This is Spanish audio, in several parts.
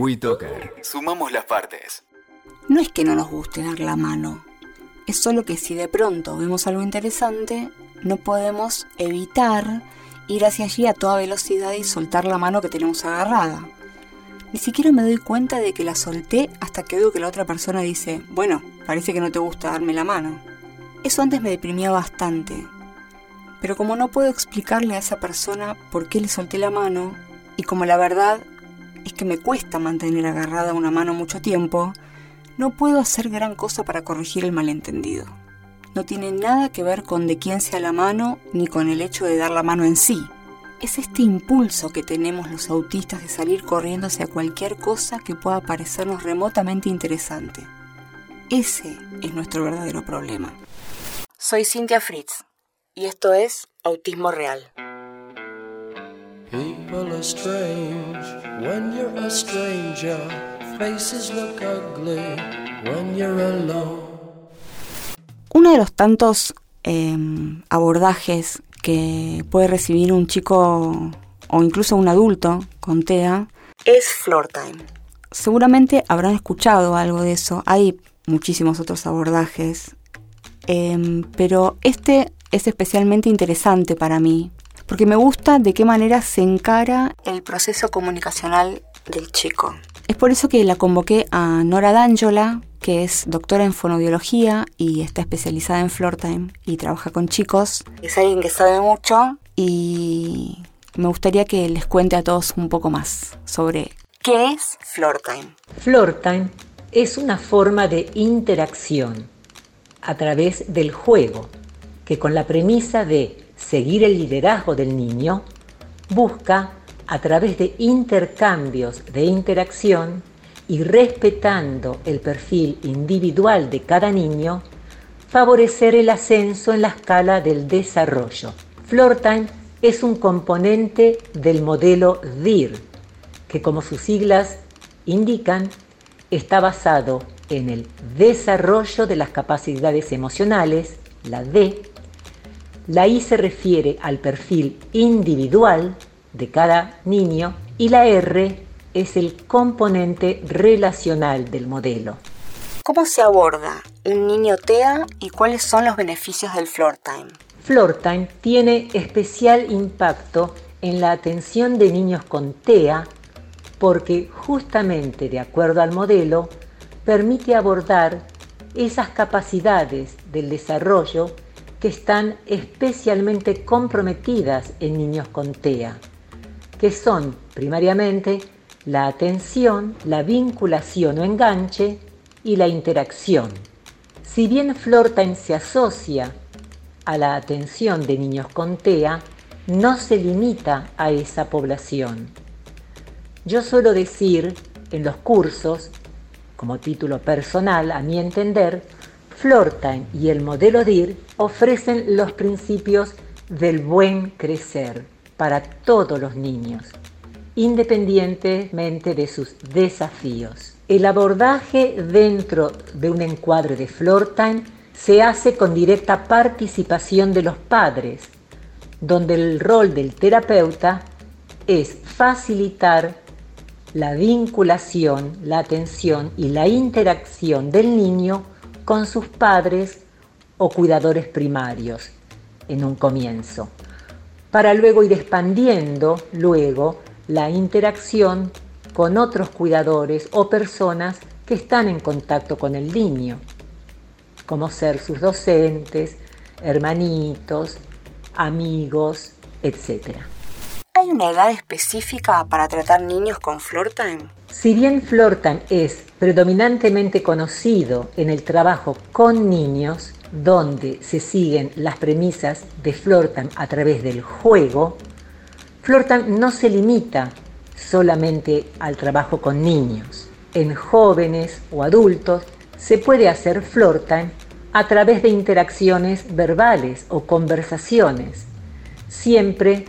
WeToker. Sumamos las partes. No es que no nos guste dar la mano. Es solo que si de pronto vemos algo interesante, no podemos evitar ir hacia allí a toda velocidad y soltar la mano que tenemos agarrada. Ni siquiera me doy cuenta de que la solté hasta que veo que la otra persona dice, bueno, parece que no te gusta darme la mano. Eso antes me deprimía bastante. Pero como no puedo explicarle a esa persona por qué le solté la mano, y como la verdad es que me cuesta mantener agarrada una mano mucho tiempo, no puedo hacer gran cosa para corregir el malentendido. No tiene nada que ver con de quién sea la mano ni con el hecho de dar la mano en sí es este impulso que tenemos los autistas de salir corriendo hacia cualquier cosa que pueda parecernos remotamente interesante. Ese es nuestro verdadero problema. Soy Cynthia Fritz y esto es Autismo Real. Uno de los tantos em, abordajes que puede recibir un chico o incluso un adulto con TEA es floor time. Seguramente habrán escuchado algo de eso. Hay muchísimos otros abordajes, em, pero este es especialmente interesante para mí porque me gusta de qué manera se encara el proceso comunicacional del chico. Es por eso que la convoqué a Nora D'Angiola, que es doctora en fonoaudiología y está especializada en floor time y trabaja con chicos. Es alguien que sabe mucho y me gustaría que les cuente a todos un poco más sobre qué es floor time. Floor time es una forma de interacción a través del juego que con la premisa de seguir el liderazgo del niño busca a través de intercambios de interacción y respetando el perfil individual de cada niño, favorecer el ascenso en la escala del desarrollo. Floortime es un componente del modelo DIR, que como sus siglas indican, está basado en el desarrollo de las capacidades emocionales, la D, la I se refiere al perfil individual de cada niño y la R es el componente relacional del modelo. ¿Cómo se aborda un niño TEA y cuáles son los beneficios del floor time? Floor time tiene especial impacto en la atención de niños con TEA porque justamente de acuerdo al modelo permite abordar esas capacidades del desarrollo que están especialmente comprometidas en niños con TEA que son primariamente la atención, la vinculación o enganche y la interacción. Si bien Flortime se asocia a la atención de niños con TEA, no se limita a esa población. Yo suelo decir en los cursos, como título personal a mi entender, Flortime y el modelo DIR ofrecen los principios del buen crecer para todos los niños, independientemente de sus desafíos. El abordaje dentro de un encuadre de floor time se hace con directa participación de los padres, donde el rol del terapeuta es facilitar la vinculación, la atención y la interacción del niño con sus padres o cuidadores primarios en un comienzo para luego ir expandiendo luego la interacción con otros cuidadores o personas que están en contacto con el niño, como ser sus docentes, hermanitos, amigos, etc. ¿Hay una edad específica para tratar niños con Flortime? Si bien Flortime es predominantemente conocido en el trabajo con niños, donde se siguen las premisas de Flortan a través del juego, Flortan no se limita solamente al trabajo con niños. En jóvenes o adultos se puede hacer Flortan a través de interacciones verbales o conversaciones, siempre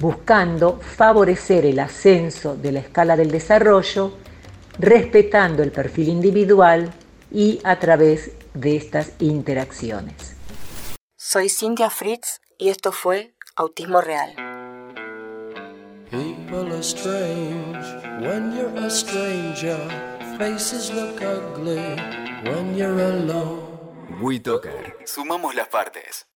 buscando favorecer el ascenso de la escala del desarrollo, respetando el perfil individual y a través de estas interacciones. Soy Cynthia Fritz y esto fue Autismo Real. People are strange when you're a stranger. Faces look ugly when you're alone. WeToker. Sumamos las partes.